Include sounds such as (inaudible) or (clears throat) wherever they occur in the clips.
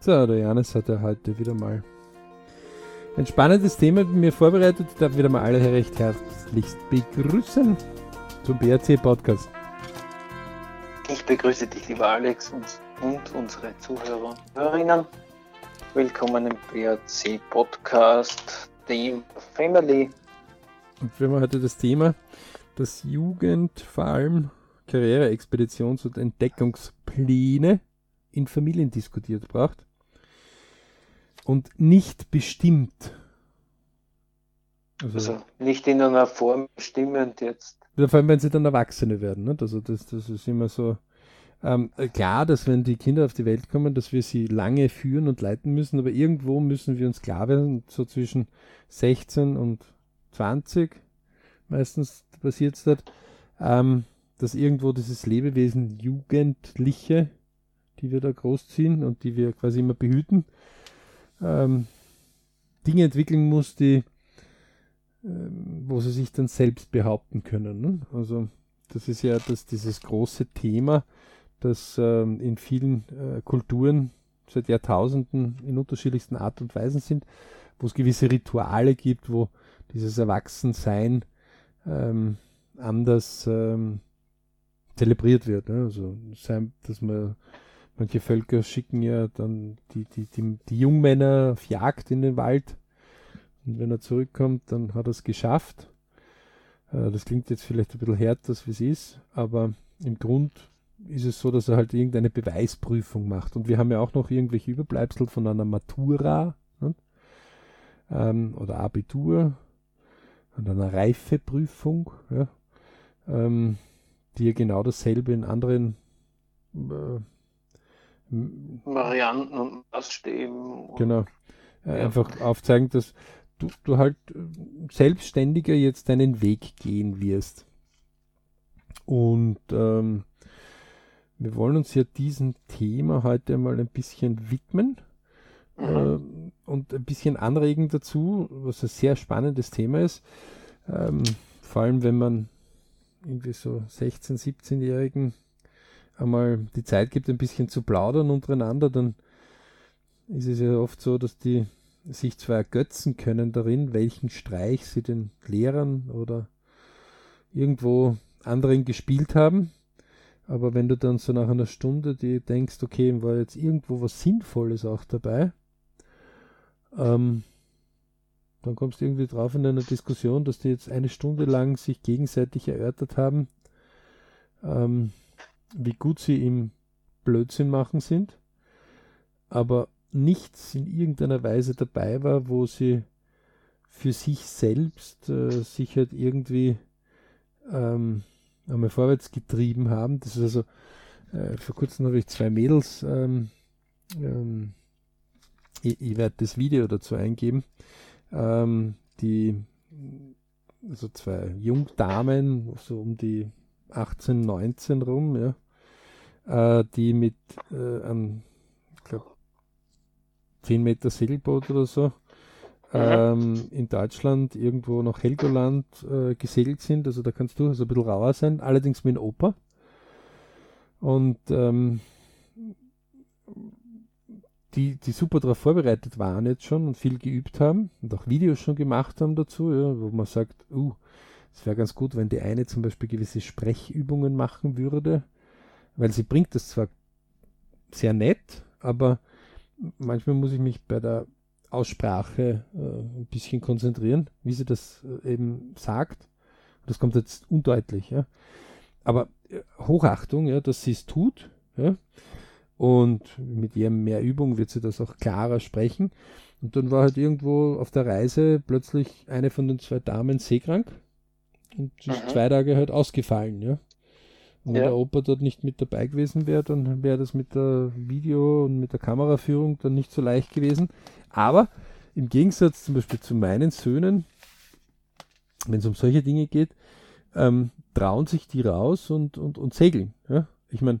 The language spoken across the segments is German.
So, der Janis hat ja heute wieder mal ein spannendes Thema mit mir vorbereitet. Ich darf wieder mal alle recht herzlichst begrüßen zum BRC-Podcast. Ich begrüße dich, lieber Alex, und, und unsere Zuhörer und Hörerinnen. Willkommen im BRC-Podcast Team Family. Und wir haben heute das Thema, dass Jugend, vor allem Karriereexpeditions- und Entdeckungspläne in Familien diskutiert braucht und nicht bestimmt. Also, also, nicht in einer Form bestimmend jetzt. Vor allem, wenn sie dann Erwachsene werden. Nicht? Also das, das ist immer so. Ähm, klar, dass wenn die Kinder auf die Welt kommen, dass wir sie lange führen und leiten müssen, aber irgendwo müssen wir uns klar werden, so zwischen 16 und 20, meistens passiert es dort, ähm, dass irgendwo dieses Lebewesen Jugendliche, die wir da großziehen und die wir quasi immer behüten, ähm, Dinge entwickeln muss, die, ähm, wo sie sich dann selbst behaupten können. Ne? Also das ist ja das, dieses große Thema, das ähm, in vielen äh, Kulturen seit Jahrtausenden in unterschiedlichsten Art und Weisen sind, wo es gewisse Rituale gibt, wo dieses Erwachsensein ähm, anders ähm, zelebriert wird. Ne? Also dass man Manche Völker schicken ja dann die, die, die, die Jungmänner auf Jagd in den Wald. Und wenn er zurückkommt, dann hat er es geschafft. Äh, das klingt jetzt vielleicht ein bisschen härter, wie es ist, aber im Grund ist es so, dass er halt irgendeine Beweisprüfung macht. Und wir haben ja auch noch irgendwelche Überbleibsel von einer Matura ne? ähm, oder Abitur und einer Reifeprüfung, ja? ähm, die ja genau dasselbe in anderen äh, Varianten und Maßstäben. Genau. Ja. Einfach aufzeigen, dass du, du halt äh, selbstständiger jetzt deinen Weg gehen wirst. Und ähm, wir wollen uns ja diesem Thema heute mal ein bisschen widmen mhm. äh, und ein bisschen anregen dazu, was ein sehr spannendes Thema ist. Ähm, vor allem, wenn man irgendwie so 16-, 17-Jährigen einmal die Zeit gibt, ein bisschen zu plaudern untereinander, dann ist es ja oft so, dass die sich zwar ergötzen können darin, welchen Streich sie den Lehrern oder irgendwo anderen gespielt haben. Aber wenn du dann so nach einer Stunde dir denkst, okay, war jetzt irgendwo was Sinnvolles auch dabei, ähm, dann kommst du irgendwie drauf in einer Diskussion, dass die jetzt eine Stunde lang sich gegenseitig erörtert haben, ähm, wie gut sie im Blödsinn machen sind, aber nichts in irgendeiner Weise dabei war, wo sie für sich selbst äh, sich halt irgendwie ähm, einmal vorwärts getrieben haben. Das ist also, äh, vor kurzem habe ich zwei Mädels, ähm, ähm, ich, ich werde das Video dazu eingeben, ähm, die, also zwei Jungdamen, so um die 18, 19 rum, ja, äh, die mit äh, einem, ich glaube, 10 Meter Segelboot oder so ähm, in Deutschland irgendwo nach Helgoland äh, gesegelt sind. Also da kannst du also ein bisschen rauer sein, allerdings mit Opa. Und ähm, die, die super darauf vorbereitet waren jetzt schon und viel geübt haben und auch Videos schon gemacht haben dazu, ja, wo man sagt, uh, es wäre ganz gut, wenn die eine zum Beispiel gewisse Sprechübungen machen würde, weil sie bringt das zwar sehr nett, aber manchmal muss ich mich bei der Aussprache äh, ein bisschen konzentrieren, wie sie das äh, eben sagt. Das kommt jetzt undeutlich, ja. Aber äh, Hochachtung, ja, dass sie es tut, ja. Und mit jedem mehr Übung wird sie das auch klarer sprechen. Und dann war halt irgendwo auf der Reise plötzlich eine von den zwei Damen seekrank und mhm. zwei Tage halt ausgefallen, ja. Und wenn ja. der Opa dort nicht mit dabei gewesen wäre, dann wäre das mit der Video- und mit der Kameraführung dann nicht so leicht gewesen. Aber im Gegensatz zum Beispiel zu meinen Söhnen, wenn es um solche Dinge geht, ähm, trauen sich die raus und, und, und segeln. Ja? Ich meine,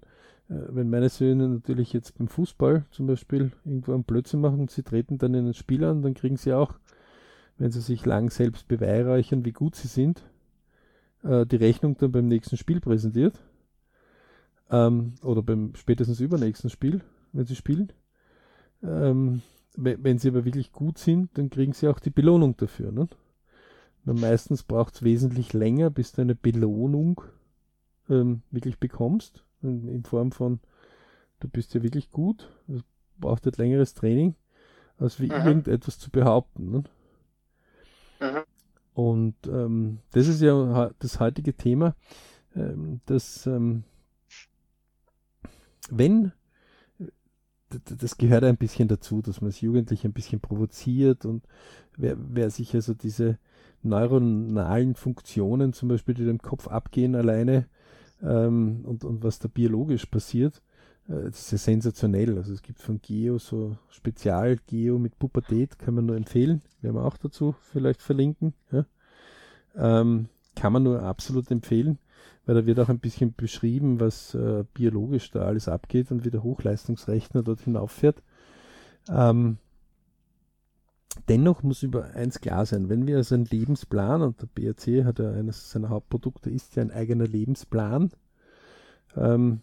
äh, wenn meine Söhne natürlich jetzt beim Fußball zum Beispiel irgendwo einen Blödsinn machen und sie treten dann in ein Spiel an, dann kriegen sie auch, wenn sie sich lang selbst beweihräuchern, wie gut sie sind, äh, die Rechnung dann beim nächsten Spiel präsentiert. Ähm, oder beim spätestens übernächsten Spiel, wenn sie spielen. Ähm, wenn sie aber wirklich gut sind, dann kriegen sie auch die Belohnung dafür. Ne? meistens braucht es wesentlich länger, bis du eine Belohnung ähm, wirklich bekommst, in, in, Form von, du bist ja wirklich gut, es braucht halt längeres Training, als wie mhm. irgendetwas zu behaupten. Ne? Und ähm, das ist ja das heutige Thema, ähm, dass ähm, wenn das gehört ein bisschen dazu, dass man als Jugendliche ein bisschen provoziert und wer, wer sich also diese neuronalen Funktionen zum Beispiel, die im Kopf abgehen alleine ähm, und, und was da biologisch passiert, das ist sensationell. Also es gibt von Geo so Spezial-Geo mit Pubertät, kann man nur empfehlen. Werden wir auch dazu vielleicht verlinken. Ja? Ähm, kann man nur absolut empfehlen weil da wird auch ein bisschen beschrieben, was äh, biologisch da alles abgeht und wie der Hochleistungsrechner dort hinauffährt. Ähm, dennoch muss über eins klar sein, wenn wir also einen Lebensplan, und der BRC hat ja eines seiner Hauptprodukte, ist ja ein eigener Lebensplan, ähm,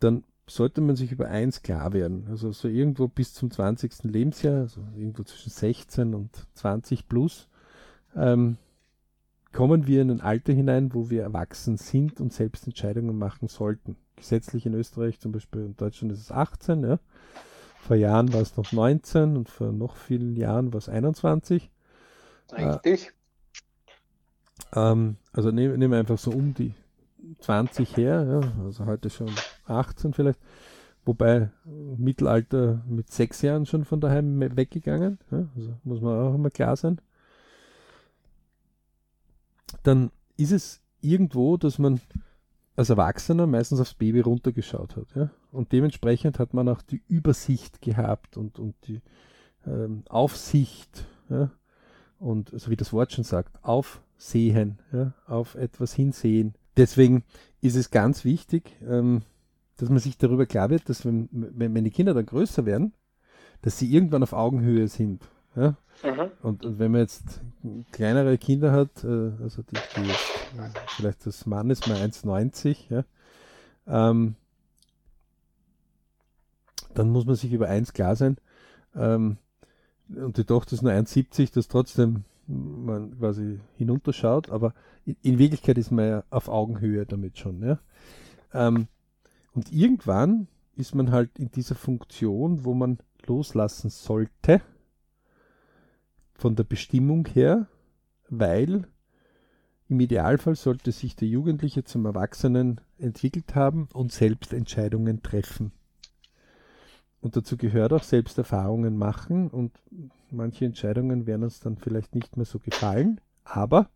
dann sollte man sich über eins klar werden. Also so irgendwo bis zum 20. Lebensjahr, also irgendwo zwischen 16 und 20 plus, ähm, kommen wir in ein Alter hinein, wo wir erwachsen sind und selbst Entscheidungen machen sollten. Gesetzlich in Österreich zum Beispiel, in Deutschland ist es 18, ja. Vor Jahren war es noch 19 und vor noch vielen Jahren war es 21. Richtig. Äh, ähm, also nehmen nehm einfach so um die 20 her, ja, also heute schon 18 vielleicht. Wobei Mittelalter mit sechs Jahren schon von daheim weggegangen. Ja, also muss man auch immer klar sein dann ist es irgendwo, dass man als Erwachsener meistens aufs Baby runtergeschaut hat. Ja? Und dementsprechend hat man auch die Übersicht gehabt und, und die ähm, Aufsicht. Ja? Und so wie das Wort schon sagt, aufsehen, ja? auf etwas hinsehen. Deswegen ist es ganz wichtig, ähm, dass man sich darüber klar wird, dass wenn, wenn die Kinder dann größer werden, dass sie irgendwann auf Augenhöhe sind. Ja? Mhm. Und, und, wenn man jetzt kleinere Kinder hat, äh, also die, die äh, vielleicht das Mann ist mal 1,90, ja, ähm, dann muss man sich über eins klar sein. Ähm, und die Tochter ist nur 1,70, dass trotzdem man quasi hinunterschaut, aber in, in, Wirklichkeit ist man ja auf Augenhöhe damit schon. Ja? Ähm, und irgendwann ist man halt in dieser Funktion, wo man loslassen sollte, von der Bestimmung her, weil im Idealfall sollte sich der Jugendliche zum Erwachsenen entwickelt haben und selbst Entscheidungen treffen. Und dazu gehört auch selbst Erfahrungen machen und manche Entscheidungen werden uns dann vielleicht nicht mehr so gefallen, aber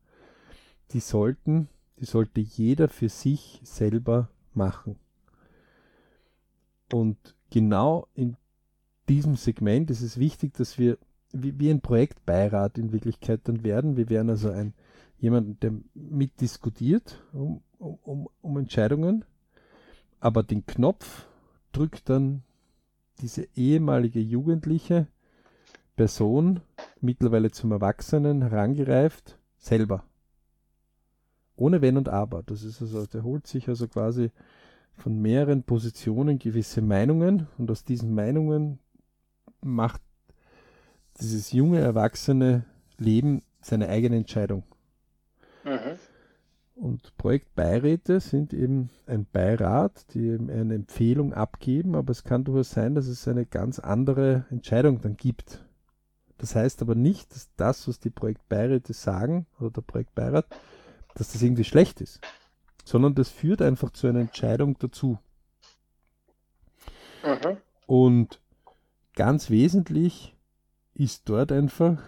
die sollten, die sollte jeder für sich selber machen. Und genau in diesem Segment ist es wichtig, dass wir wie, wie ein Projektbeirat in Wirklichkeit dann werden. Wir werden also ein jemanden, der mitdiskutiert um, um, um Entscheidungen, aber den Knopf drückt dann diese ehemalige jugendliche Person, mittlerweile zum Erwachsenen herangereift, selber. Ohne Wenn und Aber. Das ist also, der holt sich also quasi von mehreren Positionen gewisse Meinungen und aus diesen Meinungen macht dieses junge, erwachsene Leben seine eigene Entscheidung. Mhm. Und Projektbeiräte sind eben ein Beirat, die eben eine Empfehlung abgeben, aber es kann durchaus sein, dass es eine ganz andere Entscheidung dann gibt. Das heißt aber nicht, dass das, was die Projektbeiräte sagen oder der Projektbeirat, dass das irgendwie schlecht ist, sondern das führt einfach zu einer Entscheidung dazu. Mhm. Und ganz wesentlich ist dort einfach,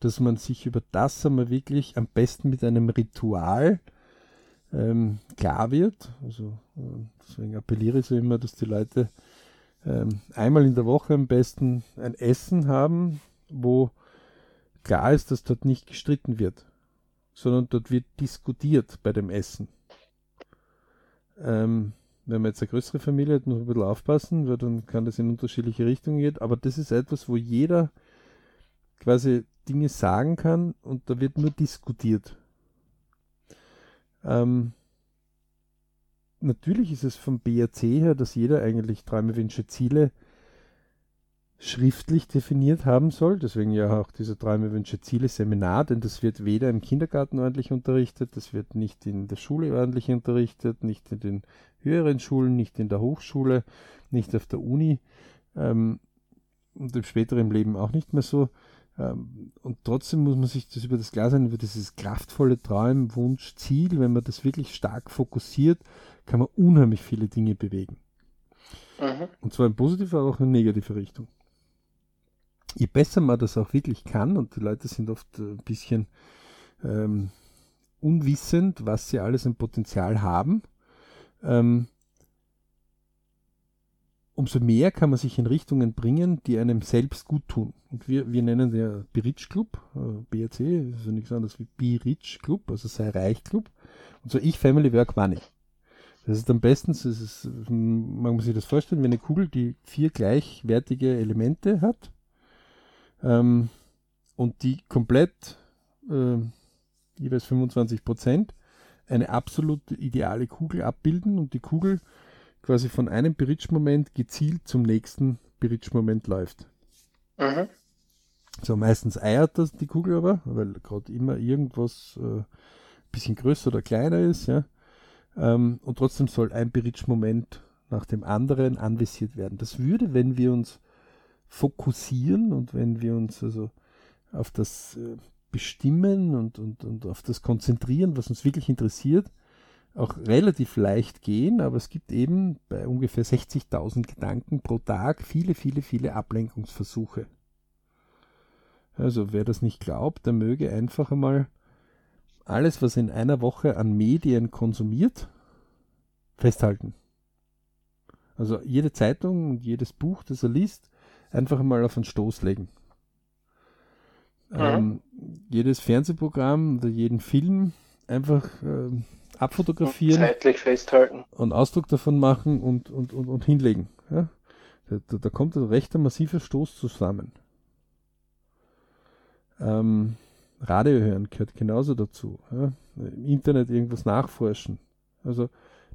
dass man sich über das einmal wirklich am besten mit einem Ritual ähm, klar wird. Also äh, deswegen appelliere ich so immer, dass die Leute ähm, einmal in der Woche am besten ein Essen haben, wo klar ist, dass dort nicht gestritten wird, sondern dort wird diskutiert bei dem Essen. Ähm, wenn man jetzt eine größere Familie hat, muss man ein bisschen aufpassen, weil dann kann das in unterschiedliche Richtungen gehen. Aber das ist etwas, wo jeder quasi Dinge sagen kann und da wird nur diskutiert. Ähm, natürlich ist es vom BRC her, dass jeder eigentlich Träume, Wünsche, Ziele schriftlich definiert haben soll. Deswegen ja auch dieser Träume, Wünsche, Ziele Seminar, denn das wird weder im Kindergarten ordentlich unterrichtet, das wird nicht in der Schule ordentlich unterrichtet, nicht in den höheren Schulen, nicht in der Hochschule, nicht auf der Uni ähm, und im späteren Leben auch nicht mehr so. Ähm, und trotzdem muss man sich das über das Klar sein, über dieses kraftvolle Traum, Wunsch, Ziel, wenn man das wirklich stark fokussiert, kann man unheimlich viele Dinge bewegen. Mhm. Und zwar in positiver, aber auch in negativer Richtung. Je besser man das auch wirklich kann, und die Leute sind oft ein bisschen ähm, unwissend, was sie alles im Potenzial haben, ähm, umso mehr kann man sich in Richtungen bringen, die einem selbst gut tun. Und wir, wir nennen den Be-Rich Club, äh, BRC, ist ja nichts anderes wie Be-Rich Club, also sei reich Club. Und so ich Family Work Money. Das ist am besten, das ist, man muss sich das vorstellen, wie eine Kugel, die vier gleichwertige Elemente hat ähm, und die komplett äh, jeweils 25 Prozent eine absolut ideale Kugel abbilden und die Kugel quasi von einem Bridge-Moment gezielt zum nächsten Bridge-Moment läuft. Mhm. So, meistens eiert das die Kugel aber, weil gerade immer irgendwas äh, bisschen größer oder kleiner ist, ja. Ähm, und trotzdem soll ein Bridge-Moment nach dem anderen anvisiert werden. Das würde, wenn wir uns fokussieren und wenn wir uns also auf das äh, bestimmen und, und, und auf das konzentrieren, was uns wirklich interessiert, auch relativ leicht gehen, aber es gibt eben bei ungefähr 60.000 Gedanken pro Tag viele, viele, viele Ablenkungsversuche. Also wer das nicht glaubt, der möge einfach einmal alles, was in einer Woche an Medien konsumiert, festhalten. Also jede Zeitung und jedes Buch, das er liest, einfach mal auf einen Stoß legen. Ähm, jedes Fernsehprogramm oder jeden Film einfach äh, abfotografieren. Zeitlich festhalten. Und Ausdruck davon machen und, und, und, und hinlegen. Ja? Da, da, kommt ein rechter massiver Stoß zusammen. Ähm, Radio hören gehört genauso dazu. Ja? Im Internet irgendwas nachforschen. Also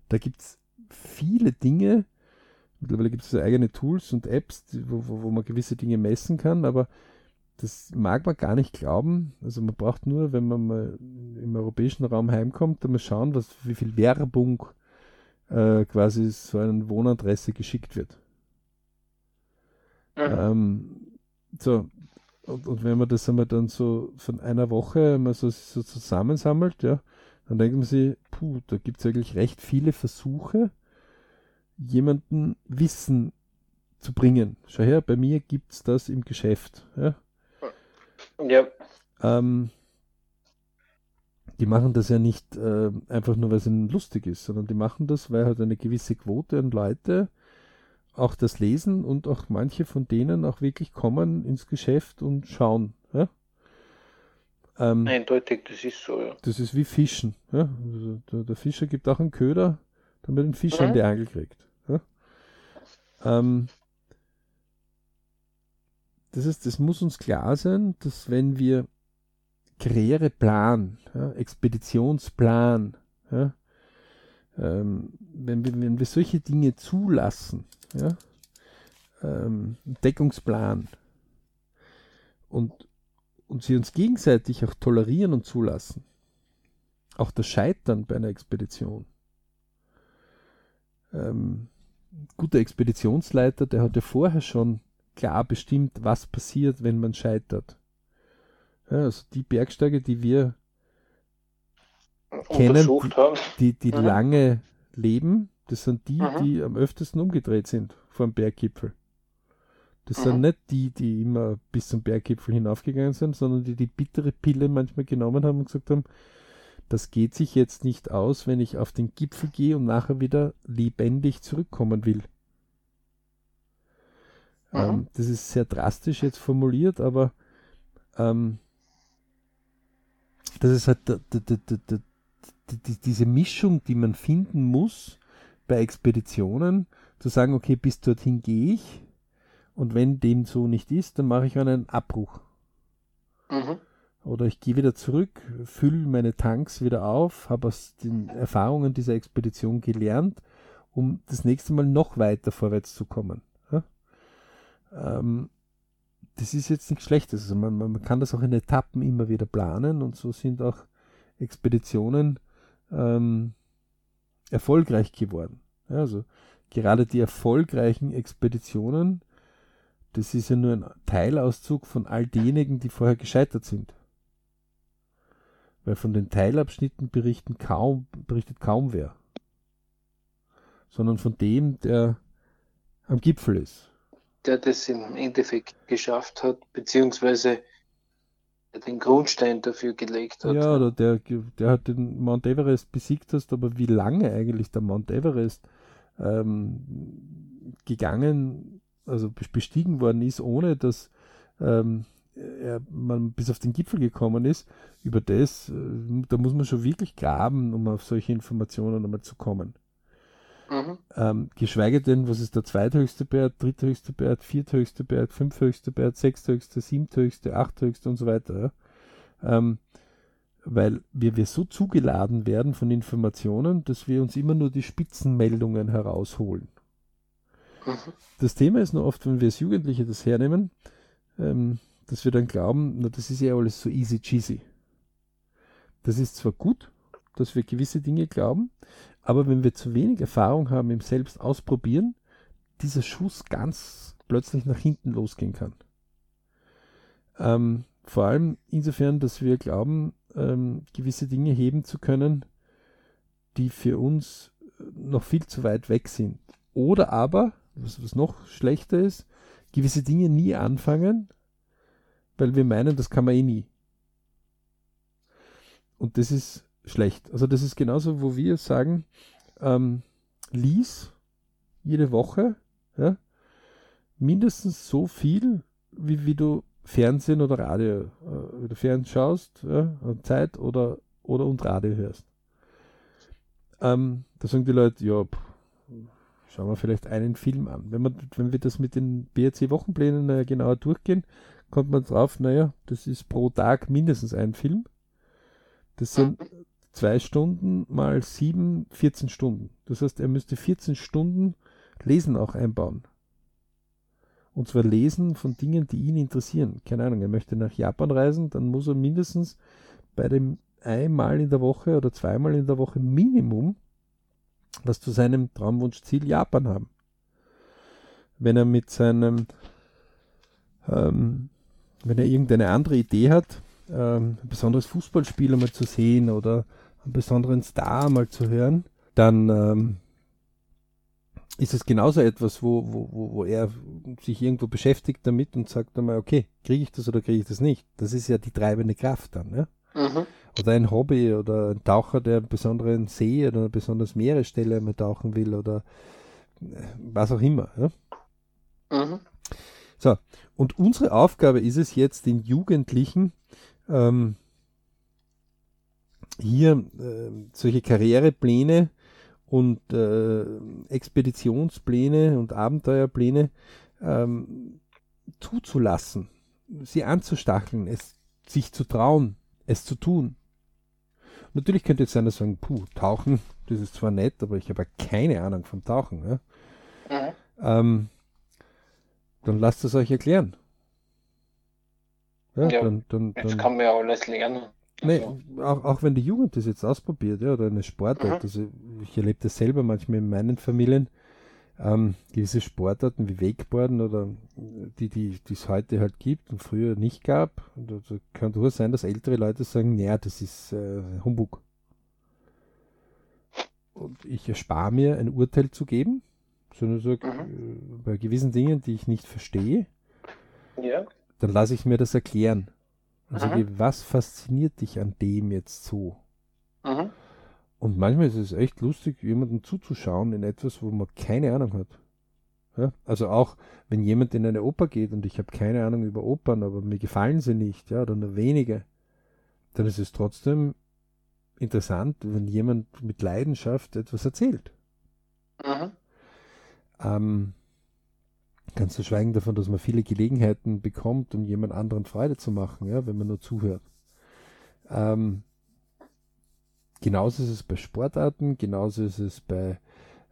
da gibt es viele Dinge. Mittlerweile gibt es eigene Tools und Apps, wo, wo, wo man gewisse Dinge messen kann, aber das mag man gar nicht glauben. Also man braucht nur, wenn man mal im europäischen Raum heimkommt, dann mal schauen, was, wie viel Werbung äh, quasi so eine Wohnadresse geschickt wird. Mhm. Ähm, so, und, und, wenn man das einmal dann so von einer Woche mal so, so zusammensammelt, ja, dann denkt man sich, puh, da gibt es eigentlich recht viele Versuche, jemanden Wissen zu bringen. Schau her, bei mir gibt es das im Geschäft. Ja? Ja. Ähm, die machen das ja nicht äh, einfach nur, weil es ihnen lustig ist, sondern die machen das, weil halt eine gewisse Quote an Leute auch das lesen und auch manche von denen auch wirklich kommen ins Geschäft und schauen. Ja? Ähm, Eindeutig, das ist so, ja. Das ist wie Fischen. Ja? Also der, der, Fischer gibt auch einen Köder, damit ein Fisch mhm. an die Angel kriegt. Ähm, das ist, das muss uns klar sein, dass wenn wir Karriereplan, ja, Expeditionsplan, ja, ähm, wenn, wir, wenn wir solche Dinge zulassen, ja, ähm, Deckungsplan und, und sie uns gegenseitig auch tolerieren und zulassen, auch das Scheitern bei einer Expedition. Ähm, guter Expeditionsleiter, der hat ja vorher schon klar bestimmt, was passiert, wenn man scheitert. Ja, also die Bergsteiger, die wir kennen, die, die, die mhm. lange leben, das sind die, mhm. die am öftesten umgedreht sind vom Berggipfel. Das mhm. sind nicht die, die immer bis zum Berggipfel hinaufgegangen sind, sondern die die bittere Pille manchmal genommen haben und gesagt haben, das geht sich jetzt nicht aus, wenn ich auf den Gipfel gehe und nachher wieder lebendig zurückkommen will. Mhm. Ähm, das ist sehr drastisch jetzt formuliert, aber ähm, das ist halt diese Mischung, die man finden muss bei Expeditionen, zu sagen, okay, bis dorthin gehe ich und wenn dem so nicht ist, dann mache ich einen Abbruch. Mhm. Oder ich gehe wieder zurück, fülle meine Tanks wieder auf, habe aus den Erfahrungen dieser Expedition gelernt, um das nächste Mal noch weiter vorwärts zu kommen. ähm, das ist jetzt nichts Schlechtes. Also man, man kann das auch in Etappen immer wieder planen und so sind auch Expeditionen ähm, erfolgreich geworden. Ja, also gerade die erfolgreichen Expeditionen, das ist ja nur ein Teilauszug von all denjenigen, die vorher gescheitert sind. Weil von den Teilabschnitten berichten kaum, berichtet kaum wer. Sondern von dem, der am Gipfel ist. Der das im Endeffekt geschafft hat, beziehungsweise den Grundstein dafür gelegt hat. Ja, oder der, der hat den Mount Everest besiegt hast, aber wie lange eigentlich der Mount Everest ähm, gegangen, also bestiegen worden ist, ohne dass ähm, er, man bis auf den Gipfel gekommen ist, über das, äh, da muss man schon wirklich graben, um auf solche Informationen einmal zu kommen. Mhm. Ähm, geschweige denn, was ist der zweithöchste Berg, dritthöchste Berg, vierthöchste Berg, fünfthöchste Berg, sechsthöchste, siebthöchste, achthöchste und so weiter. Ja? Ähm, weil wir, wir so zugeladen werden von Informationen, dass wir uns immer nur die Spitzenmeldungen herausholen. Mhm. Das Thema ist nur oft, wenn wir als Jugendliche das hernehmen, ähm, dass wir dann glauben, na, das ist ja alles so easy cheesy. Das ist zwar gut, dass wir gewisse Dinge glauben, aber wenn wir zu wenig Erfahrung haben im Selbst ausprobieren, dieser Schuss ganz plötzlich nach hinten losgehen kann. Ähm, vor allem insofern, dass wir glauben, ähm, gewisse Dinge heben zu können, die für uns noch viel zu weit weg sind. Oder aber, was, was noch schlechter ist, gewisse Dinge nie anfangen, weil wir meinen, das kann man eh nie. Und das ist schlecht. Also das ist genauso, wo wir sagen, ähm, lies jede Woche ja, mindestens so viel, wie, wie du Fernsehen oder Radio, äh, du Fernsehen schaust, ja, Zeit oder, oder und Radio hörst. Ähm, da sagen die Leute, ja, pff, schauen wir vielleicht einen Film an. Wenn, man, wenn wir das mit den BRC-Wochenplänen äh, genauer durchgehen, kommt man drauf, naja, das ist pro Tag mindestens ein Film. Das sind zwei Stunden mal sieben, 14 Stunden. Das heißt, er müsste 14 Stunden Lesen auch einbauen. Und zwar lesen von Dingen, die ihn interessieren. Keine Ahnung, er möchte nach Japan reisen, dann muss er mindestens bei dem einmal in der Woche oder zweimal in der Woche Minimum was zu seinem Traumwunschziel Japan haben. Wenn er mit seinem, ähm, wenn er irgendeine andere Idee hat, ähm, ein besonderes Fußballspiel einmal zu sehen oder einen besonderen Star mal zu hören, dann ähm, ist es genauso etwas, wo, wo, wo er sich irgendwo beschäftigt damit und sagt einmal, okay, kriege ich das oder kriege ich das nicht? Das ist ja die treibende Kraft dann. Ja? Mhm. Oder ein Hobby oder ein Taucher, der einen besonderen See oder eine besonders Meeresstelle einmal tauchen will oder äh, was auch immer. Ja? Mhm. So, und unsere Aufgabe ist es jetzt, den Jugendlichen ähm, hier äh, solche Karrierepläne und äh, Expeditionspläne und Abenteuerpläne ähm, zuzulassen, sie anzustacheln, es sich zu trauen, es zu tun. Natürlich könnte jetzt einer sagen, puh, Tauchen, das ist zwar nett, aber ich habe ja keine Ahnung vom Tauchen. Ja? Mhm. Ähm, dann lasst es euch erklären. Ja, ja dann, dann, jetzt dann, kann man ja alles lernen. Nee, also. auch, auch wenn die Jugend das jetzt ausprobiert, ja, oder eine Sportart, mhm. also ich erlebe das selber manchmal in meinen Familien, ähm, gewisse Sportarten wie Wakeboarden oder die, die es heute halt gibt und früher nicht gab. Und also kann durchaus sein, dass ältere Leute sagen, naja, das ist äh, Humbug. Und ich erspare mir ein Urteil zu geben, sondern sage, mhm. äh, bei gewissen Dingen, die ich nicht verstehe, ja. dann lasse ich mir das erklären. Und mhm. sage, was fasziniert dich an dem jetzt so? Mhm. Und manchmal ist es echt lustig, jemandem zuzuschauen in etwas, wo man keine Ahnung hat. Ja? Also auch, wenn jemand in eine Oper geht und ich habe keine Ahnung über Opern, aber mir gefallen sie nicht, ja, oder nur wenige, dann ist es trotzdem interessant, wenn jemand mit Leidenschaft etwas erzählt. Mhm. Ähm, Ganz zu schweigen davon, dass man viele Gelegenheiten bekommt, um jemand anderen Freude zu machen, ja, wenn man nur zuhört. Ähm, genauso ist es bei Sportarten, genauso ist es bei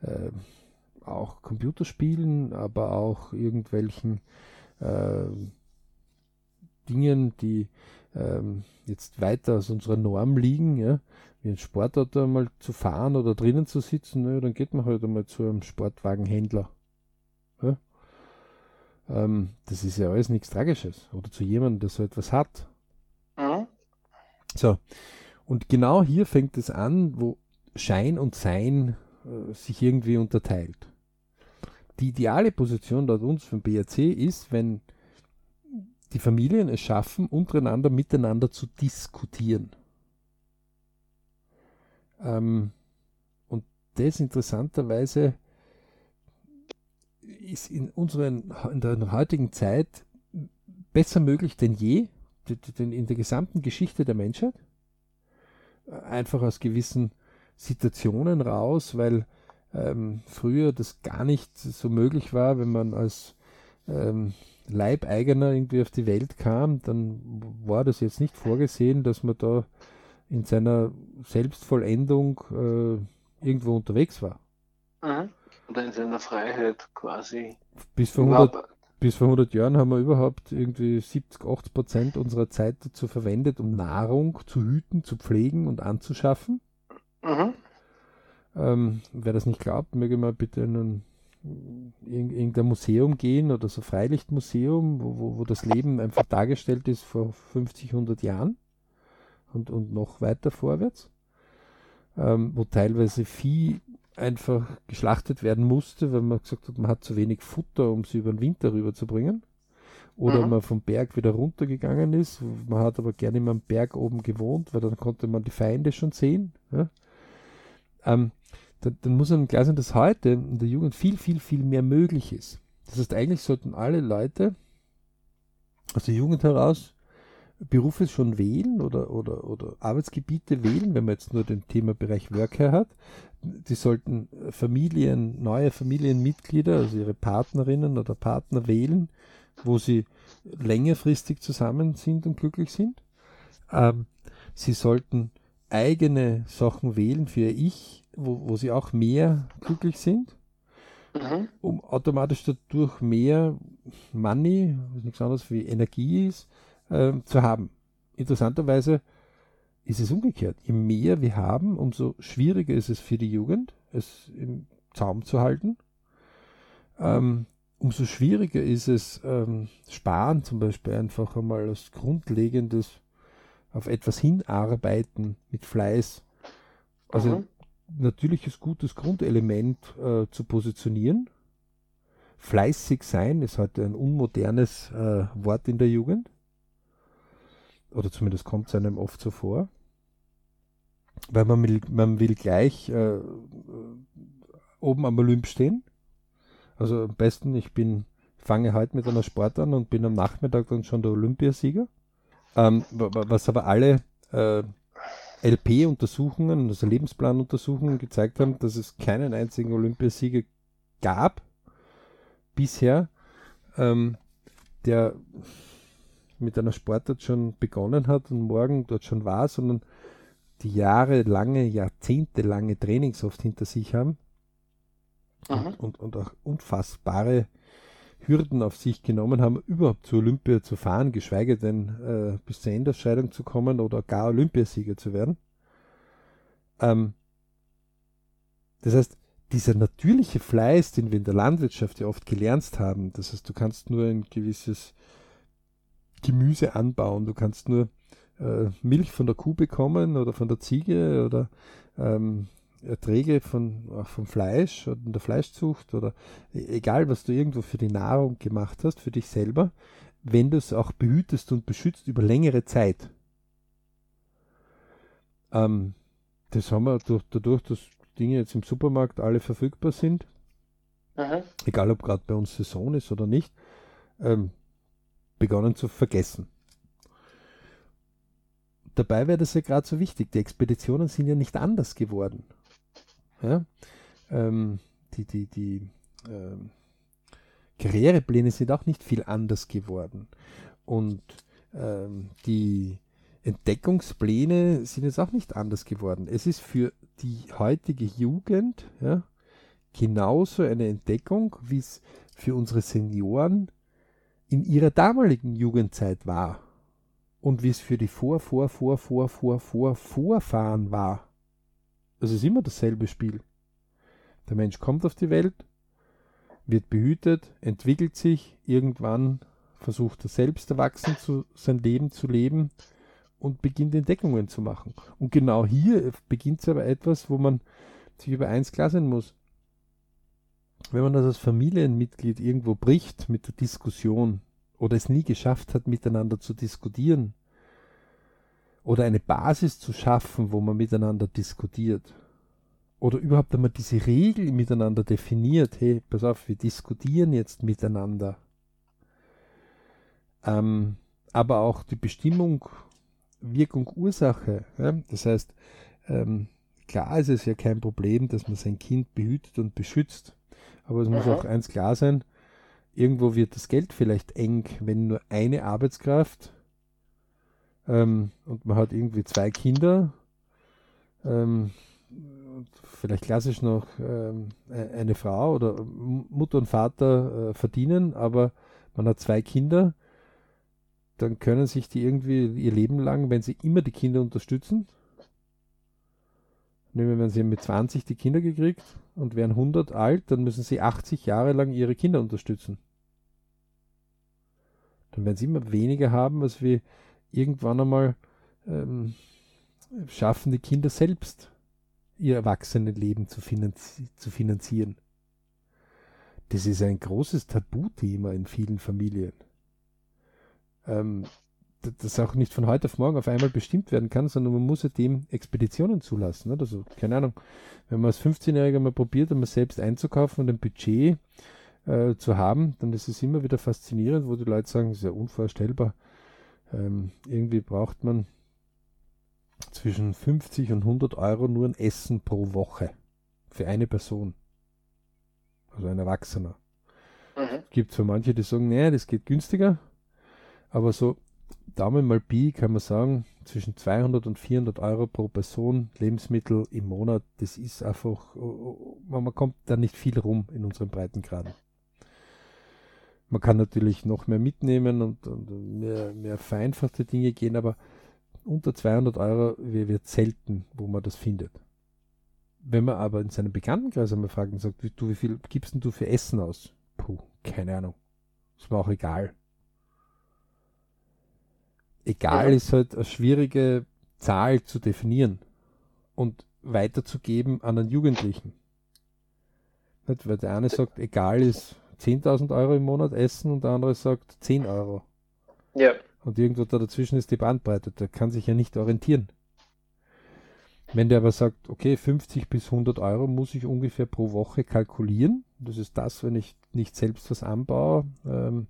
äh, auch Computerspielen, aber auch irgendwelchen äh, Dingen, die ähm, jetzt weiter aus unserer Norm liegen, ja, wie ein Sportauto einmal zu fahren oder drinnen zu sitzen, ne, dann geht man halt einmal zu einem Sportwagenhändler. Ja. Ähm, das ist ja alles nichts Tragisches. Oder zu jemandem, der so etwas hat. Mhm. So. Und genau hier fängt es an, wo Schein und Sein äh, sich irgendwie unterteilt. Die ideale Position dort uns vom BRC ist, wenn die Familien es schaffen, untereinander miteinander zu diskutieren. Ähm, und das interessanterweise ist in, unseren, in der heutigen Zeit besser möglich denn je, in der gesamten Geschichte der Menschheit. Einfach aus gewissen Situationen raus, weil ähm, früher das gar nicht so möglich war, wenn man als ähm, Leibeigener irgendwie auf die Welt kam, dann war das jetzt nicht vorgesehen, dass man da in seiner Selbstvollendung äh, irgendwo unterwegs war. Mhm. Oder in seiner Freiheit quasi. Bis vor, 100, bis vor 100 Jahren haben wir überhaupt irgendwie 70, 80 Prozent unserer Zeit dazu verwendet, um Nahrung zu hüten, zu pflegen und anzuschaffen. Mhm. Ähm, wer das nicht glaubt, möge mal bitte in ein irgendein Museum gehen oder so Freilichtmuseum, wo, wo, wo das Leben einfach dargestellt ist vor 50, 100 Jahren und, und noch weiter vorwärts, ähm, wo teilweise Vieh einfach geschlachtet werden musste, weil man gesagt hat, man hat zu wenig Futter, um sie über den Winter rüberzubringen. Oder mhm. man vom Berg wieder runtergegangen ist. Man hat aber gerne immer am Berg oben gewohnt, weil dann konnte man die Feinde schon sehen. Ja? Ähm, dann, dann muss einem klar sein, dass heute in der Jugend viel, viel, viel mehr möglich ist. Das heißt, eigentlich sollten alle Leute aus der Jugend heraus Berufe schon wählen oder, oder, oder Arbeitsgebiete wählen, wenn man jetzt nur den Themabereich Worker hat. Die sollten Familien, neue Familienmitglieder, also ihre Partnerinnen oder Partner wählen, wo sie längerfristig zusammen sind und glücklich sind. Ähm, sie sollten eigene Sachen wählen für ihr Ich, wo, wo sie auch mehr glücklich sind, mhm. um automatisch dadurch mehr Money, was nichts anderes wie Energie ist, äh, zu haben. Interessanterweise ist es umgekehrt. Je mehr wir haben, umso schwieriger ist es für die Jugend, es im Zaum zu halten. Ähm, umso schwieriger ist es, ähm, Sparen zum Beispiel einfach einmal als grundlegendes auf etwas hinarbeiten mit Fleiß. Also mhm natürliches gutes Grundelement äh, zu positionieren. Fleißig sein ist heute ein unmodernes äh, Wort in der Jugend. Oder zumindest kommt es einem oft so vor. Weil man will, man will gleich äh, oben am Olymp stehen. Also am besten, ich bin, fange heute mit einer Sport an und bin am Nachmittag dann schon der Olympiasieger. Ähm, was aber alle äh, LP-Untersuchungen, also Lebensplanuntersuchungen gezeigt haben, dass es keinen einzigen Olympiasieger gab bisher, ähm, der mit einer Sportart schon begonnen hat und morgen dort schon war, sondern die jahrelange, jahrzehntelange Trainings oft hinter sich haben und, und, und, auch unfassbare Hürden auf sich genommen haben, überhaupt zur Olympia zu fahren, geschweige denn äh, bis zur Endausscheidung zu kommen oder gar Olympiasieger zu werden. Ähm, das heißt, dieser natürliche Fleiß, den wir in der Landwirtschaft ja oft gelernt haben, das heißt, du kannst nur ein gewisses Gemüse anbauen, du kannst nur äh, Milch von der Kuh bekommen oder von der Ziege oder ähm, Erträge von, auch vom Fleisch oder in der Fleischzucht oder e-, egal, was du irgendwo für die Nahrung gemacht hast, für dich selber, wenn du es auch behütest und beschützt über längere Zeit. Ähm, das haben wir durch, dadurch, dass Dinge jetzt im Supermarkt alle verfügbar sind, Aha. egal ob gerade bei uns Saison ist oder nicht, ähm, begonnen zu vergessen. Dabei wäre das ja gerade so wichtig. Die Expeditionen sind ja nicht anders geworden. Ja? Ähm, die die, die ähm, Karrierepläne sind auch nicht viel anders geworden. Und ähm, die Entdeckungspläne sind jetzt auch nicht anders geworden. Es ist für die heutige Jugend ja, genauso eine Entdeckung, wie es für unsere Senioren in ihrer damaligen Jugendzeit war und wie es für die Vor, Vor, Vor, Vor, Vor, Vor, Vorfahren war. Es ist immer dasselbe Spiel. Der Mensch kommt auf die Welt, wird behütet, entwickelt sich, irgendwann versucht er selbst erwachsen zu, sein Leben zu leben und beginnt Entdeckungen zu machen. Und genau hier beginnt es aber etwas, wo man sich über eins klar sein muss. Wenn man das als Familienmitglied irgendwo bricht mit der Diskussion oder es nie geschafft hat, miteinander zu diskutieren oder eine Basis zu schaffen, wo man miteinander diskutiert oder überhaupt einmal diese Regel miteinander definiert, hey, pass auf, wir diskutieren jetzt miteinander. Ähm, aber auch die Bestimmung Wirkung Ursache. Ja? Das heißt, ähm, klar ist es ja kein Problem, dass man sein Kind behütet und beschützt. Aber es mhm. muss auch eins klar sein, irgendwo wird das Geld vielleicht eng, wenn nur eine Arbeitskraft ähm, und man hat irgendwie zwei Kinder, ähm, vielleicht klassisch noch ähm, e-, eine Frau oder Mutter und Vater äh, verdienen, aber man hat zwei Kinder, dann können sich die irgendwie ihr Leben lang, wenn sie immer die Kinder unterstützen, Nehmen wir, sie haben mit 20 die Kinder gekriegt und wären 100 alt, dann müssen sie 80 Jahre lang ihre Kinder unterstützen. Dann werden sie immer weniger haben, als wir irgendwann einmal ähm, schaffen, die Kinder selbst ihr Erwachsenenleben zu, finanzi zu finanzieren. Das ist ein großes Tabuthema in vielen Familien. Ähm, das auch nicht von heute auf morgen auf einmal bestimmt werden kann, sondern man muss ja dem Expeditionen zulassen. Also, keine Ahnung, wenn man als 15-Jähriger mal probiert, um selbst einzukaufen und ein Budget äh, zu haben, dann ist es immer wieder faszinierend, wo die Leute sagen, das ist ja unvorstellbar. Ähm, irgendwie braucht man zwischen 50 und 100 Euro nur ein Essen pro Woche für eine Person. Also ein Erwachsener. Mhm. Gibt für manche, die sagen, nee, das geht günstiger, aber so Daumen mal Pi kann man sagen, zwischen 200 und 400 Euro pro Person Lebensmittel im Monat, das ist einfach, oh, oh, man kommt da nicht viel rum in unseren Breitengraden. Man kann natürlich noch mehr mitnehmen und, und mehr, mehr vereinfachte Dinge gehen, aber unter 200 Euro wird selten, wo man das findet. Wenn man aber in seinem Bekanntenkreis einmal fragt und sagt, du, wie viel gibst denn du für Essen aus? Puh, keine Ahnung. Ist mir auch egal egal ja. ist halt eine schwierige Zahl zu definieren und weiterzugeben an einen Jugendlichen. Nicht, weil der eine sagt, egal ist 10.000 Euro im Monat essen und der andere sagt 10 Euro. Ja. Und irgendwo da dazwischen ist die Bandbreite, der kann sich ja nicht orientieren. Wenn der aber sagt, okay, 50 bis 100 Euro muss ich ungefähr pro Woche kalkulieren, das ist das, wenn ich nicht selbst was anbaue, ähm,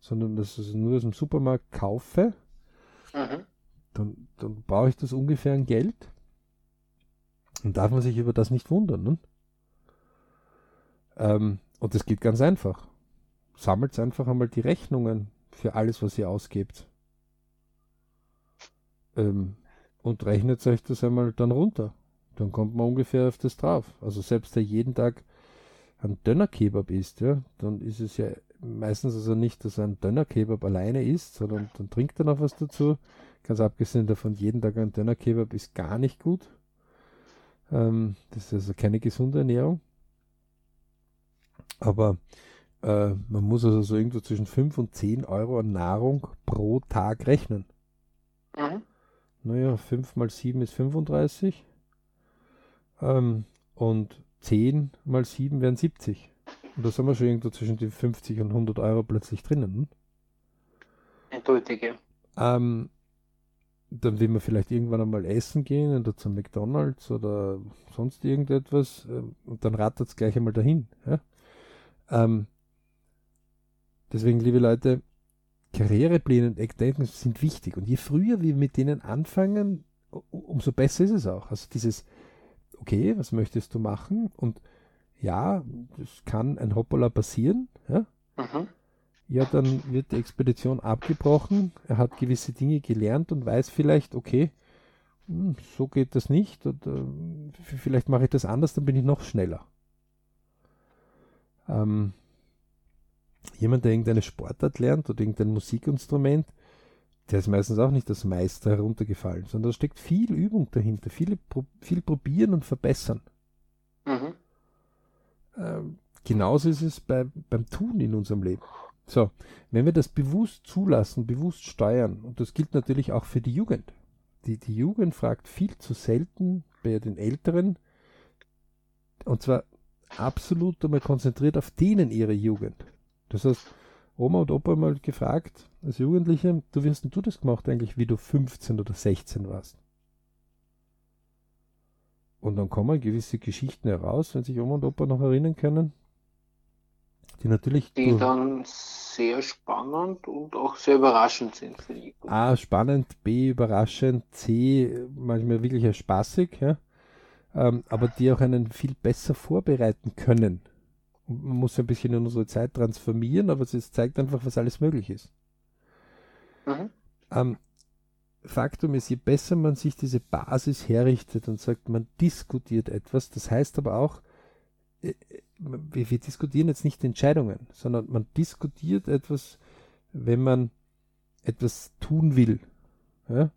sondern das ist nur aus dem Supermarkt kaufe, Mhm. Dann, dann brauche ich das ungefähr an Geld. Und darf man sich über das nicht wundern. Ne? Ähm, und das geht ganz einfach. Sammelt einfach einmal die Rechnungen für alles, was ihr ausgebt. Ähm, und rechnet euch das einmal dann runter. Dann kommt man ungefähr auf das drauf. Also selbst der jeden Tag ein Dönerkebab isst, ja, dann ist es ja meistens also nicht, dass er ein Dönerkebab alleine isst, sondern dann trinkt er noch was dazu. Ganz abgesehen davon, jeden Tag ein Dönerkebab ist gar nicht gut. Ähm, das ist also keine gesunde Ernährung. Aber äh, man muss also so irgendwo zwischen 5 und 10 Euro an Nahrung pro Tag rechnen. Mhm. Naja, 5 mal 7 ist 35. Ähm, und 10 mal 7 wären 70. Und da sind wir schon irgendwo zwischen die 50 und 100 Euro plötzlich drinnen. Eindeutig, ja. Ähm, dann will man vielleicht irgendwann einmal essen gehen oder zum McDonalds oder sonst irgendetwas äh, und dann rattert es gleich einmal dahin. Ja? Ähm, deswegen, liebe Leute, Karrierepläne und Eckdenken sind wichtig und je früher wir mit denen anfangen, umso besser ist es auch. Also dieses, okay, was möchtest du machen und ja, das kann ein Hoppala passieren, ja. Mhm. Ja, dann wird die Expedition abgebrochen. Er hat gewisse Dinge gelernt und weiß vielleicht, okay, hm, so geht das nicht. Oder vielleicht mache ich das anders, dann bin ich noch schneller. Ähm, jemand, der irgendeine Sportart lernt oder irgendein Musikinstrument, der ist meistens auch nicht das Meister heruntergefallen, sondern da steckt viel Übung dahinter, viel, viel probieren und verbessern. Mhm. Ähm, genauso ist es bei, beim Tun in unserem Leben. So, wenn wir das bewusst zulassen, bewusst steuern, und das gilt natürlich auch für die Jugend. Die, die Jugend fragt viel zu selten bei den Älteren, und zwar absolut einmal konzentriert auf denen ihre Jugend. Das heißt, Oma und Opa mal gefragt, als Jugendliche, du, wie hast denn du das gemacht eigentlich, wie du 15 oder 16 warst? Und dann kommen gewisse Geschichten heraus, wenn sich Oma und Opa noch erinnern können, die natürlich. Die dann sehr spannend und auch sehr überraschend sind für die. A, spannend, B, überraschend, C, manchmal wirklich spaßig, ja. Ähm, aber die auch einen viel besser vorbereiten können. Und man muss ein bisschen in unsere Zeit transformieren, aber es zeigt einfach, was alles möglich ist. Mhm. Ähm, Faktum ist, je besser man sich diese Basis herrichtet und sagt, man diskutiert etwas, das heißt aber auch, äh, wir, wir diskutieren jetzt nicht Entscheidungen, sondern man diskutiert etwas, wenn man etwas tun will. Ja?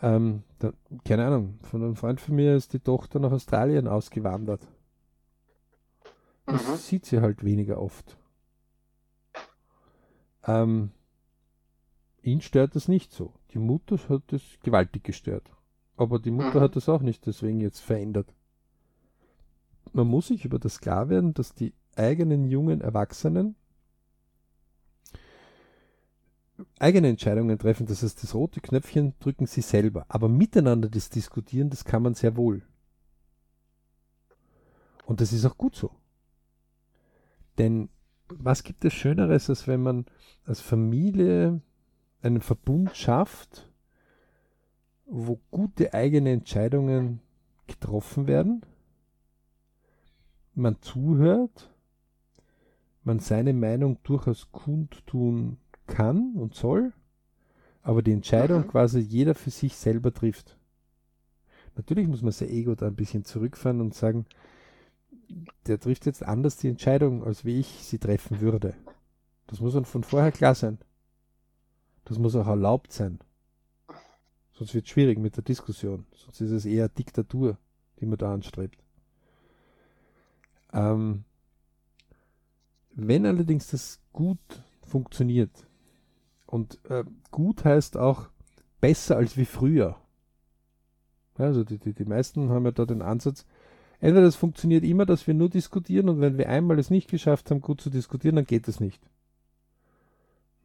Ähm, da, keine Ahnung, von einem Freund von mir ist die Tochter nach Australien ausgewandert. Das mhm. sieht sie halt weniger oft. Ähm, ihn stört das nicht so. Die Mutter hat das gewaltig gestört. Aber die Mutter mhm. hat das auch nicht deswegen jetzt verändert. Man muss sich über das klar werden, dass die eigenen jungen Erwachsenen eigene Entscheidungen treffen. Das heißt, das rote Knöpfchen drücken sie selber. Aber miteinander das diskutieren, das kann man sehr wohl. Und das ist auch gut so. Denn was gibt es Schöneres, als wenn man als Familie einen Verbund schafft, wo gute eigene Entscheidungen getroffen werden, man zuhört, man seine Meinung durchaus kundtun kann und soll, aber die Entscheidung mhm. quasi jeder für sich selber trifft. Natürlich muss man sein Ego da ein bisschen zurückfahren und sagen, der trifft jetzt anders die Entscheidung, als wie ich sie treffen würde. Das muss dann von vorher klar sein. Das muss auch erlaubt sein. Sonst wird es schwierig mit der Diskussion. Sonst ist es eher Diktatur, die man da anstrebt. Ähm, wenn allerdings das gut funktioniert, und äh, gut heißt auch besser als wie früher. Ja, also die, die, die meisten haben ja da den Ansatz, entweder es funktioniert immer, dass wir nur diskutieren und wenn wir einmal es nicht geschafft haben, gut zu diskutieren, dann geht es nicht.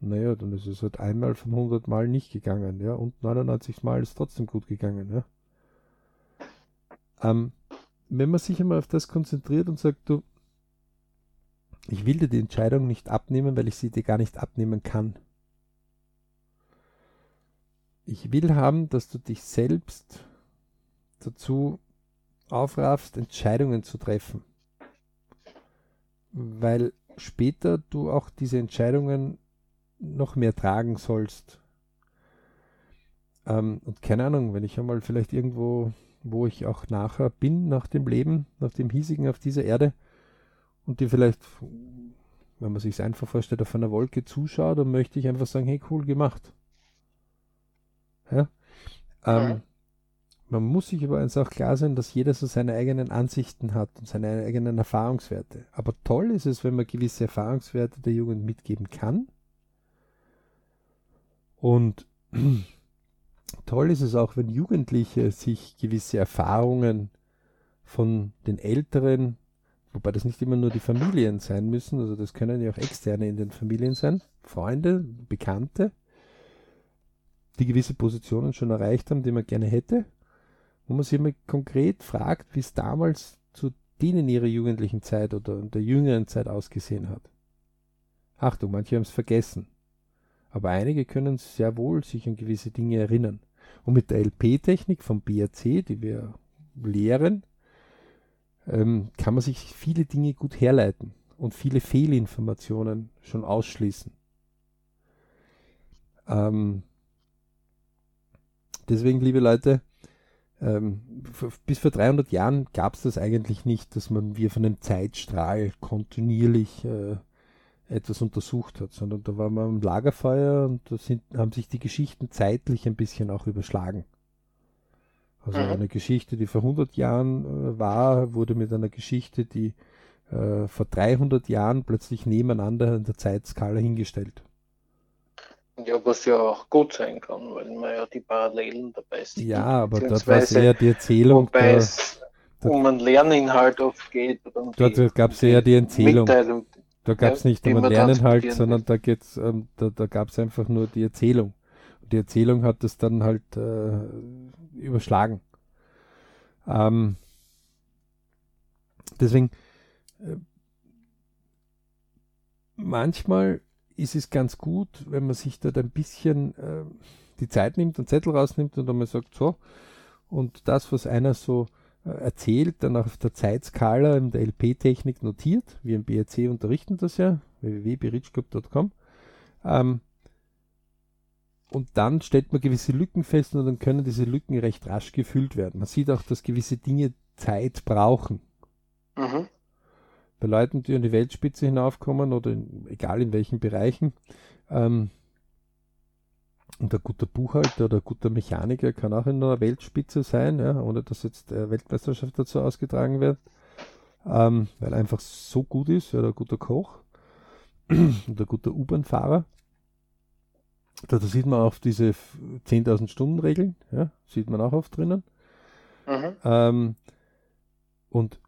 Naja, dann ist es halt einmal von 100 Mal nicht gegangen, ja, und 99 Mal ist trotzdem gut gegangen, ja. Ähm, wenn man sich einmal auf das konzentriert und sagt, du, ich will dir die Entscheidung nicht abnehmen, weil ich sie dir gar nicht abnehmen kann. Ich will haben, dass du dich selbst dazu aufraffst, Entscheidungen zu treffen. Weil später du auch diese Entscheidungen noch mehr tragen sollst. Ähm, und keine Ahnung, wenn ich einmal vielleicht irgendwo, wo ich auch nachher bin, nach dem Leben, nach dem hiesigen auf dieser Erde, und die vielleicht, wenn man sich einfach vorstellt, auf einer Wolke zuschaut, dann möchte ich einfach sagen, hey, cool gemacht. Ja? Ähm, ja. Man muss sich aber eins auch klar sein, dass jeder so seine eigenen Ansichten hat und seine eigenen Erfahrungswerte. Aber toll ist es, wenn man gewisse Erfahrungswerte der Jugend mitgeben kann und (clears throat) toll ist es auch, wenn Jugendliche sich gewisse Erfahrungen von den Älteren, wobei das nicht immer nur die Familien sein müssen, also das können ja auch externe in den Familien sein, Freunde, Bekannte, die gewisse Positionen schon erreicht haben, die man gerne hätte, wo man sich immer konkret fragt, wie es damals zu denen ihrer jugendlichen Zeit oder der jüngeren Zeit ausgesehen hat. Achtung, manche haben es vergessen aber einige können sehr wohl sich an gewisse Dinge erinnern. Und mit der LP-Technik vom BRC, die wir lehren, ähm, kann man sich viele Dinge gut herleiten und viele Fehlinformationen schon ausschließen. Ähm, deswegen, liebe Leute, ähm, bis vor 300 Jahren gab es das eigentlich nicht, dass man wie auf einem Zeitstrahl kontinuierlich äh, etwas untersucht hat, sondern da war man am Lagerfeuer und da sind, haben sich die Geschichten zeitlich ein bisschen auch überschlagen. Also mhm. eine Geschichte, die vor 100 Jahren äh, war, wurde mit einer Geschichte, die äh, vor 300 Jahren plötzlich nebeneinander in der Zeitskala hingestellt. Ja, was ja auch gut sein kann, weil man ja die Parallelen dabei sieht. Ja, aber dort war es eher die Erzählung. Wobei der, es um einen Lerninhalt oft geht. Um dort gab es eher die Erzählung. Da gab es nicht um einen Lerninhalt, sondern da geht's, ähm, da, da gab es einfach nur die Erzählung. Und die Erzählung hat es dann halt äh, überschlagen. Ähm, deswegen, äh, manchmal ist es ganz gut, wenn man sich dort ein bisschen äh, die Zeit nimmt und Zettel rausnimmt und einmal sagt, so, und das, was einer so erzählt, dann auf der Zeitskala in der LP-Technik notiert. Wir im BRC unterrichten das ja, www.berichclub.com. Ähm, und dann stellt man gewisse Lücken fest und dann können diese Lücken recht rasch gefüllt werden. Man sieht auch, dass gewisse Dinge Zeit brauchen. Mhm bei Leuten, die an die Weltspitze hinaufkommen oder in, egal in welchen Bereichen. Ähm, und ein guter Buchhalter oder ein guter Mechaniker kann auch in einer Weltspitze sein, ja, ohne dass jetzt Weltmeisterschaft dazu ausgetragen wird, ähm, weil er einfach so gut ist, oder ein guter Koch (clears throat) oder ein guter U-Bahn-Fahrer. Da, da, sieht man auch diese 10.000 Stunden Regeln, ja, sieht man auch oft drinnen. Mhm. Ähm, und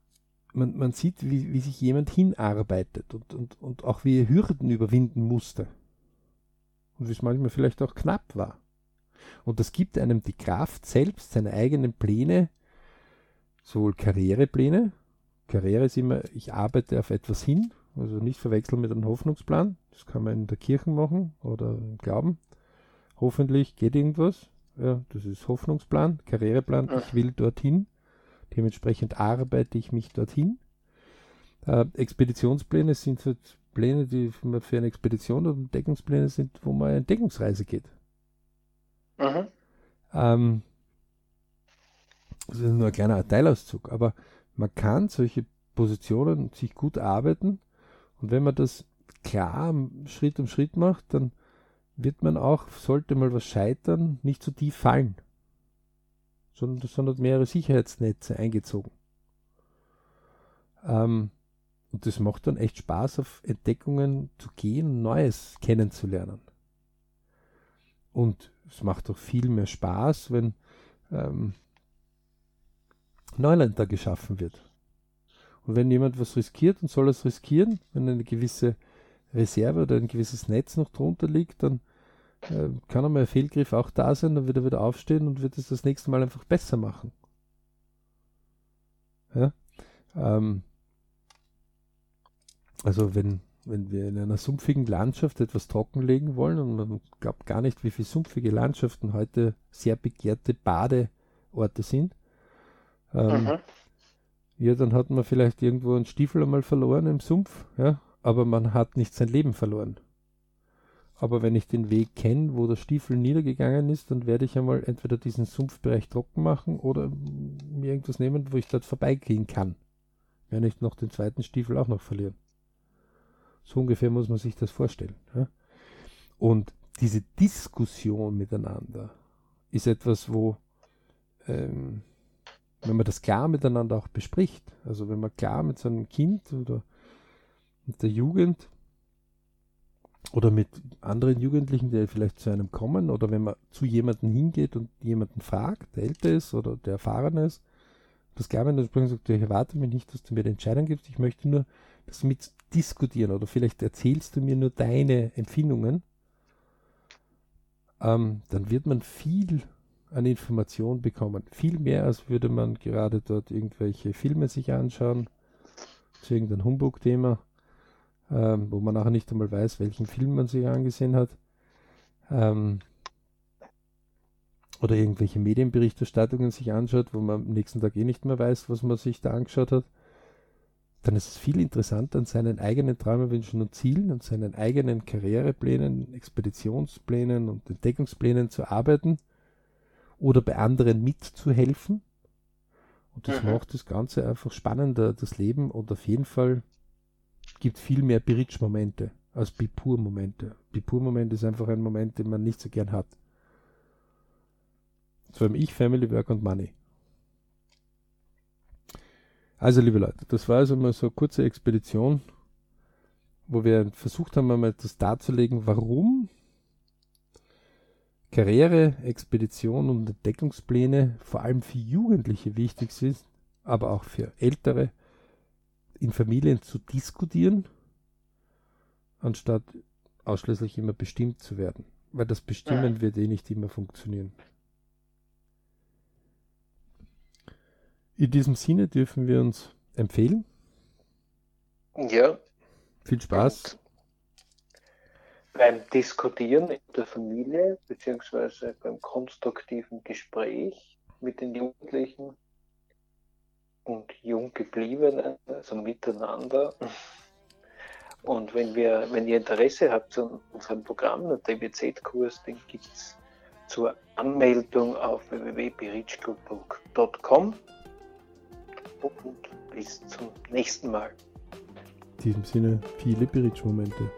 man, man sieht, wie, wie sich jemand hinarbeitet und, und, und auch wie er Hürden überwinden musste. Und wie es manchmal vielleicht auch knapp war. Und das gibt einem die Kraft, selbst seine eigenen Pläne, sowohl Karrierepläne, Karriere ist immer, ich arbeite auf etwas hin, also nicht verwechseln mit einem Hoffnungsplan, das kann man in der Kirche machen oder im Glauben. Hoffentlich geht irgendwas, ja, das ist Hoffnungsplan, Karriereplan, ich will dorthin. Dementsprechend arbeite ich mich dorthin. Äh, Expeditionspläne sind halt Pläne, die für eine Expedition oder Deckungspläne sind, wo man eine Deckungsreise geht. Mhm. Ähm, das ist nur ein kleiner Teilauszug, aber man kann solche Positionen sich gut arbeiten und wenn man das klar Schritt um Schritt macht, dann wird man auch, sollte mal was scheitern, nicht so tief fallen sondern, sondern mehrere Sicherheitsnetze eingezogen. Ähm, und das macht dann echt Spaß, auf Entdeckungen zu gehen und Neues kennenzulernen. Und es macht auch viel mehr Spaß, wenn ähm, Neuland da geschaffen wird. Und wenn jemand was riskiert und soll es riskieren, wenn eine gewisse Reserve oder ein gewisses Netz noch drunter liegt, dann äh, kann einmal ein Fehlgriff auch da sein, dann wird er wieder aufstehen und wird es das nächste Mal einfach besser machen. Ja? Ähm, also wenn, wenn wir in einer sumpfigen Landschaft etwas trockenlegen wollen und man glaubt gar nicht, wie viele sumpfige Landschaften heute sehr begehrte Badeorte sind, ähm, mhm. ja, dann hat man vielleicht irgendwo einen Stiefel einmal verloren im Sumpf, ja, aber man hat nicht sein Leben verloren. Aber wenn ich den Weg kenne, wo der Stiefel niedergegangen ist, dann werde ich einmal entweder diesen Sumpfbereich trocken machen oder mir irgendwas nehmen, wo ich dort vorbeigehen kann. Werde ich noch den zweiten Stiefel auch noch verlieren. So ungefähr muss man sich das vorstellen. Ja? Und diese Diskussion miteinander ist etwas, wo, ähm, wenn man das klar miteinander auch bespricht, also wenn man klar mit seinem Kind oder mit der Jugend oder mit anderen Jugendlichen, die vielleicht zu einem kommen, oder wenn man zu jemandem hingeht und jemanden fragt, der älter ist oder der erfahren ist, das Glaube in der Sprung sagt, ich erwarte mich nicht, dass du mir die Entscheidung gibst, ich möchte nur das mit diskutieren oder vielleicht erzählst du mir nur deine Empfindungen, ähm, dann wird man viel an Information bekommen. Viel mehr, als würde man gerade dort irgendwelche Filme sich anschauen zu irgendeinem Humbug-Thema ähm, wo man nachher nicht einmal weiß, welchen Film man sich angesehen hat. Ähm, oder irgendwelche Medienberichterstattungen sich anschaut, wo man am nächsten Tag eh nicht mehr weiß, was man sich da angeschaut hat, dann ist es viel interessanter, an seinen eigenen Träumen, Wünschen und Zielen und seinen eigenen Karriereplänen, Expeditionsplänen und Entdeckungsplänen zu arbeiten oder bei anderen mitzuhelfen. Und das Mhm. macht das Ganze einfach spannender, das Leben. Und auf jeden Fall gibt viel mehr Bridge-Momente als Bipur-Momente. Bipur-Moment ist einfach ein Moment, den man nicht so gern hat. Vor allem ich, Family, Work und Money. Also, liebe Leute, das war also mal so eine kurze Expedition, wo wir versucht haben, einmal das darzulegen, warum Karriere, Expedition und Entdeckungspläne vor allem für Jugendliche wichtig sind, aber auch für Ältere in Familien zu diskutieren, anstatt ausschließlich immer bestimmt zu werden. Weil das Bestimmen wird eh nicht immer funktionieren. In diesem Sinne dürfen wir uns empfehlen. Ja, Viel Spaß. Und beim Diskutieren in der Familie, beziehungsweise beim konstruktiven Gespräch mit den Jugendlichen und Junggebliebenen, also miteinander. Und wenn, wir, wenn ihr Interesse habt an unserem Programm, der DBZ-Kurs, den gibt es zur Anmeldung auf www.berichclub.com. Und bis zum nächsten Mal. In diesem Sinne viele Bridge-Momente.